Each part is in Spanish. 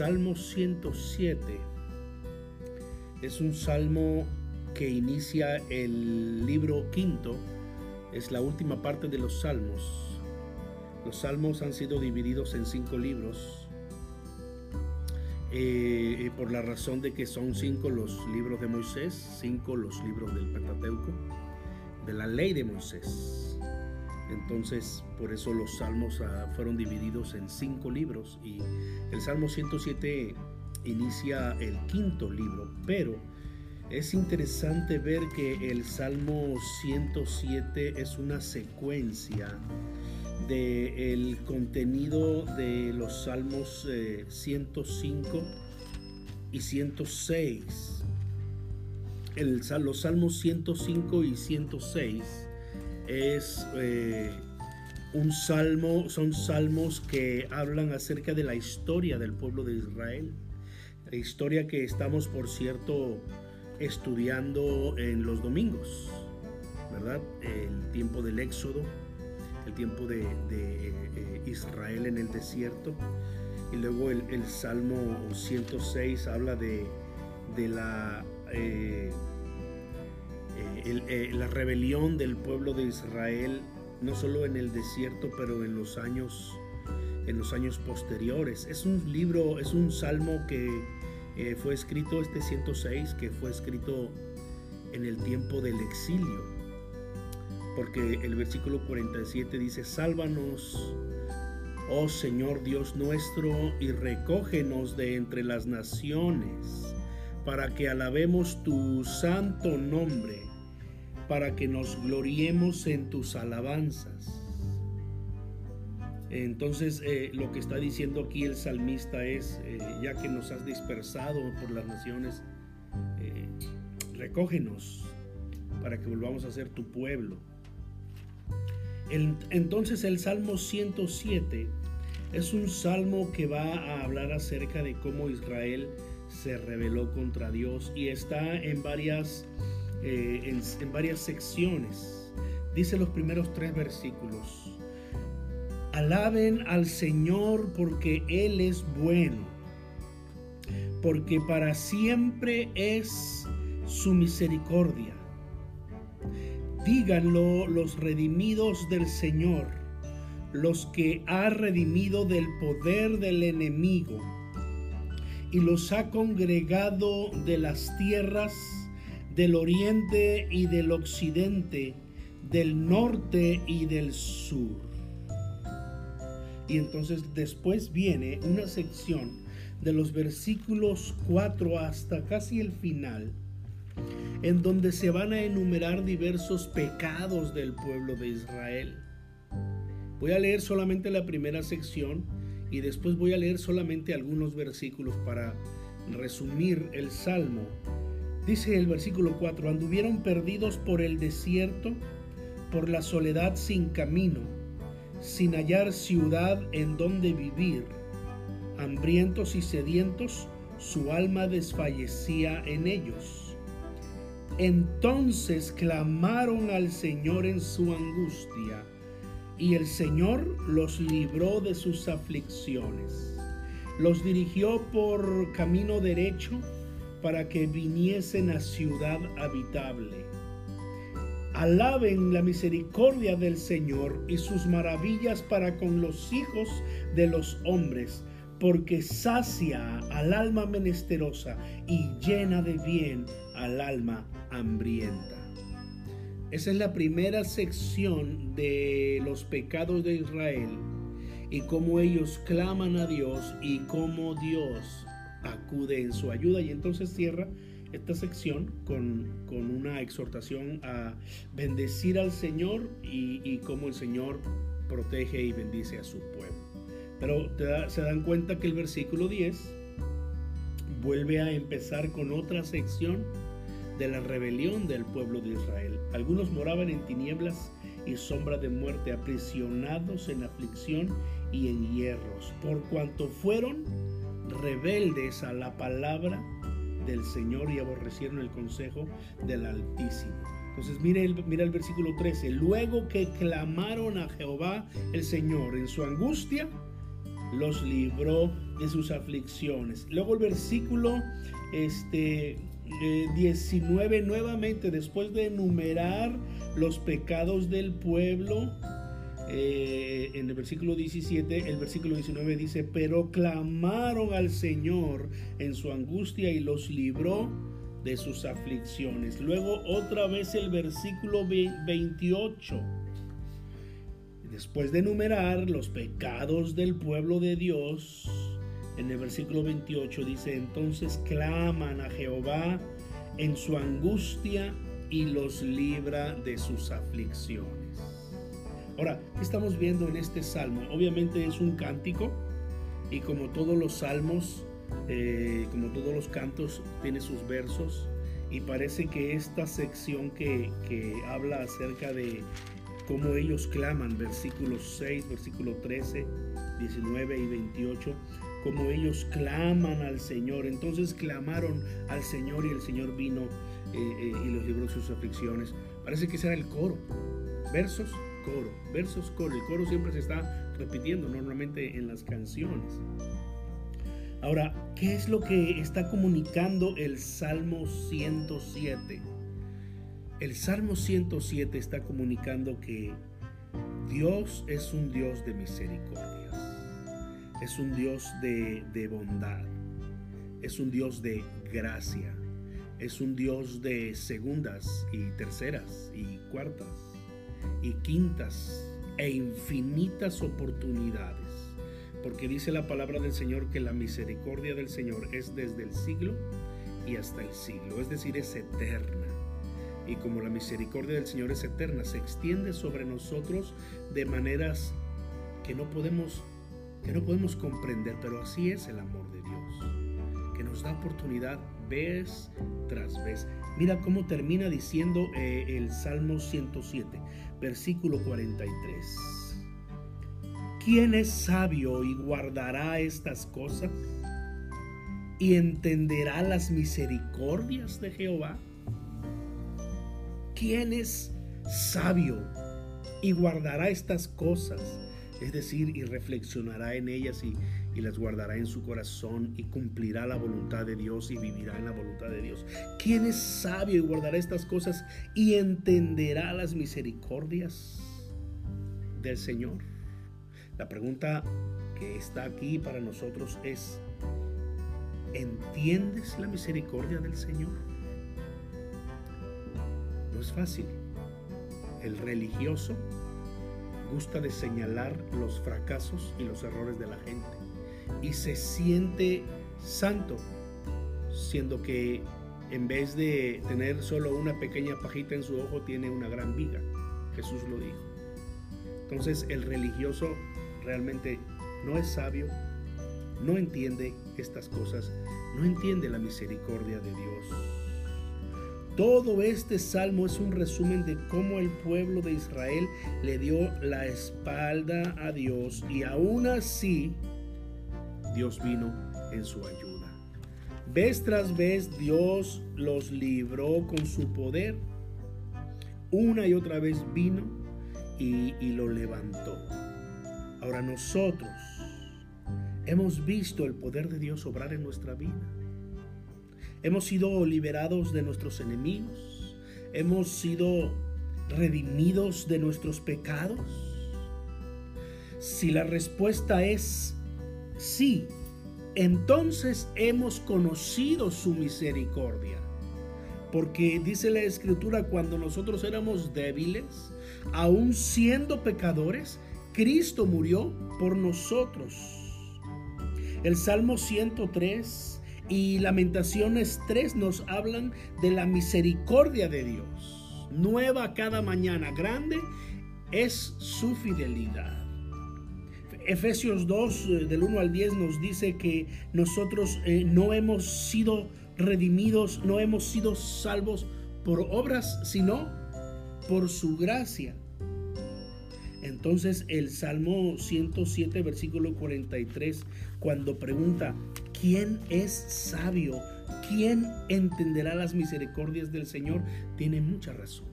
Salmo 107 es un salmo que inicia el libro quinto, es la última parte de los salmos. Los salmos han sido divididos en cinco libros eh, por la razón de que son cinco los libros de Moisés, cinco los libros del Pentateuco, de la ley de Moisés. Entonces, por eso los salmos ah, fueron divididos en cinco libros y el Salmo 107 inicia el quinto libro, pero es interesante ver que el Salmo 107 es una secuencia del el contenido de los Salmos 105 eh, y 106. El, los Salmos 105 y 106 es eh, un salmo, son salmos que hablan acerca de la historia del pueblo de Israel. La historia que estamos, por cierto, estudiando en los domingos, ¿verdad? El tiempo del Éxodo, el tiempo de, eh, Israel en el desierto. Y luego el, Salmo 106 habla de, la, eh, eh, la rebelión del pueblo de Israel, no solo en el desierto, pero en los años, en los años posteriores. Es un libro, es un salmo que eh, fue escrito este 106 que fue escrito en el tiempo del exilio. Porque el versículo 47 dice, sálvanos, oh Señor Dios nuestro, y recógenos de entre las naciones, para que alabemos tu santo nombre, para que nos gloriemos en tus alabanzas. Entonces, eh, lo que está diciendo aquí el salmista es, eh, ya que nos has dispersado por las naciones, eh, recógenos para que volvamos a ser tu pueblo. entonces el Salmo 107 es un salmo que va a hablar acerca de cómo Israel se rebeló contra Dios y está en varias, en varias secciones. Dice los primeros tres versículos. Alaben al Señor porque Él es bueno, porque para siempre es su misericordia. Díganlo los redimidos del Señor, los que ha redimido del poder del enemigo y los ha congregado de las tierras del oriente y del occidente, del norte y del sur. Y entonces después viene una sección de los versículos 4 hasta casi el final, en donde se van a enumerar diversos pecados del pueblo de Israel. Voy a leer solamente la primera sección y después voy a leer solamente algunos versículos para resumir el salmo. Dice el versículo 4, anduvieron perdidos por el desierto, por la soledad sin camino sin hallar ciudad en donde vivir. Hambrientos y sedientos, su alma desfallecía en ellos. Entonces clamaron al Señor en su angustia, y el Señor los libró de sus aflicciones. Los dirigió por camino derecho para que viniesen a ciudad habitable Alaben la misericordia del Señor y sus maravillas para con los hijos de los hombres, porque sacia al alma menesterosa y llena de bien al alma hambrienta. Esa es la primera sección de los pecados de Israel y cómo ellos claman a Dios y cómo Dios acude en su ayuda. Y entonces cierra esta sección con, una exhortación a bendecir al Señor y, cómo el Señor protege y bendice a su pueblo. Pero se dan cuenta que el versículo 10 vuelve a empezar con otra sección de la rebelión del pueblo de Israel. Algunos moraban en tinieblas y sombra de muerte, aprisionados en aflicción y en hierros, por cuanto fueron rebeldes a la palabra del Señor y aborrecieron el consejo del Altísimo. Entonces mira el, el versículo 13. Luego que clamaron a Jehová el Señor en su angustia, los libró de sus aflicciones. Luego el versículo este, 19 eh, nuevamente, después de enumerar los pecados del pueblo, eh, en el versículo 17, el versículo 19 dice, pero clamaron al Señor en su angustia y los libró de sus aflicciones. Luego otra vez el versículo 28. Después de enumerar los pecados del pueblo de Dios, en el versículo 28 dice, entonces claman a Jehová en su angustia y los libra de sus aflicciones. Ahora, ¿qué estamos viendo en este salmo? Obviamente es un cántico y como todos los salmos, eh, como todos los cantos, tiene sus versos y parece que esta sección que, que habla acerca de cómo ellos claman, versículos 6, versículo 13, 19 y 28, como ellos claman al Señor. Entonces clamaron al Señor y el Señor vino eh, eh, y los libró de sus aflicciones. Parece que ese era el coro. Versos coro, versos coro. El coro siempre se está repitiendo normalmente en las canciones. Ahora, ¿qué es lo que está comunicando el Salmo 107? El Salmo 107 está comunicando que Dios es un Dios de misericordia, es un Dios de, de bondad, es un Dios de gracia, es un Dios de segundas y terceras y cuartas y quintas e infinitas oportunidades. Porque dice la palabra del Señor que la misericordia del Señor es desde el siglo y hasta el siglo, es decir, es eterna. Y como la misericordia del Señor es eterna, se extiende sobre nosotros de maneras que no podemos que no podemos comprender, pero así es el amor de Dios, que nos da oportunidad vez tras vez. Mira cómo termina diciendo eh, el Salmo 107 versículo 43. ¿Quién es sabio y guardará estas cosas? ¿Y entenderá las misericordias de Jehová? ¿Quién es sabio y guardará estas cosas? Es decir, y reflexionará en ellas y y las guardará en su corazón y cumplirá la voluntad de Dios y vivirá en la voluntad de Dios. ¿Quién es sabio y guardará estas cosas y entenderá las misericordias del Señor? La pregunta que está aquí para nosotros es, ¿entiendes la misericordia del Señor? No es fácil. El religioso gusta de señalar los fracasos y los errores de la gente y se siente santo, siendo que en vez de tener solo una pequeña pajita en su ojo, tiene una gran viga. Jesús lo dijo. Entonces el religioso realmente no es sabio, no entiende estas cosas, no entiende la misericordia de Dios. Todo este salmo es un resumen de cómo el pueblo de Israel le dio la espalda a Dios y aún así Dios vino en su ayuda. Vez tras vez Dios los libró con su poder. Una y otra vez vino y, lo levantó. Ahora nosotros hemos visto el poder de Dios obrar en nuestra vida. Hemos sido liberados de nuestros enemigos. Hemos sido redimidos de nuestros pecados. Si la respuesta es Sí, entonces hemos conocido su misericordia. Porque dice la escritura, cuando nosotros éramos débiles, aún siendo pecadores, Cristo murió por nosotros. El Salmo 103 y Lamentaciones 3 nos hablan de la misericordia de Dios. Nueva cada mañana, grande es su fidelidad. Efesios 2 eh, del 1 al 10 nos dice que nosotros eh, no hemos sido redimidos, no hemos sido salvos por obras, sino por su gracia. Entonces el Salmo 107, versículo 43, cuando pregunta, ¿quién es sabio? ¿Quién entenderá las misericordias del Señor? Tiene mucha razón.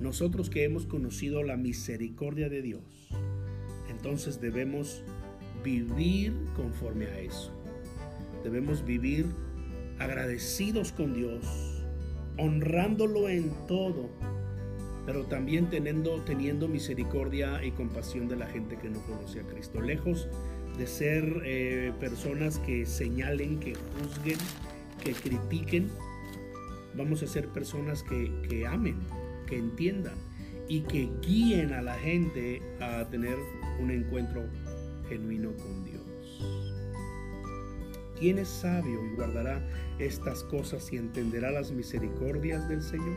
Nosotros que hemos conocido la misericordia de Dios, entonces debemos vivir conforme a eso. Debemos vivir agradecidos con Dios, honrándolo en todo, pero también teniendo, teniendo misericordia y compasión de la gente que no conoce a Cristo. Lejos de ser eh, personas que señalen, que juzguen, que critiquen, vamos a ser personas que, que amen, que entiendan y que guíen a la gente a tener un encuentro genuino con Dios. ¿Quién es sabio y guardará estas cosas y entenderá las misericordias del Señor?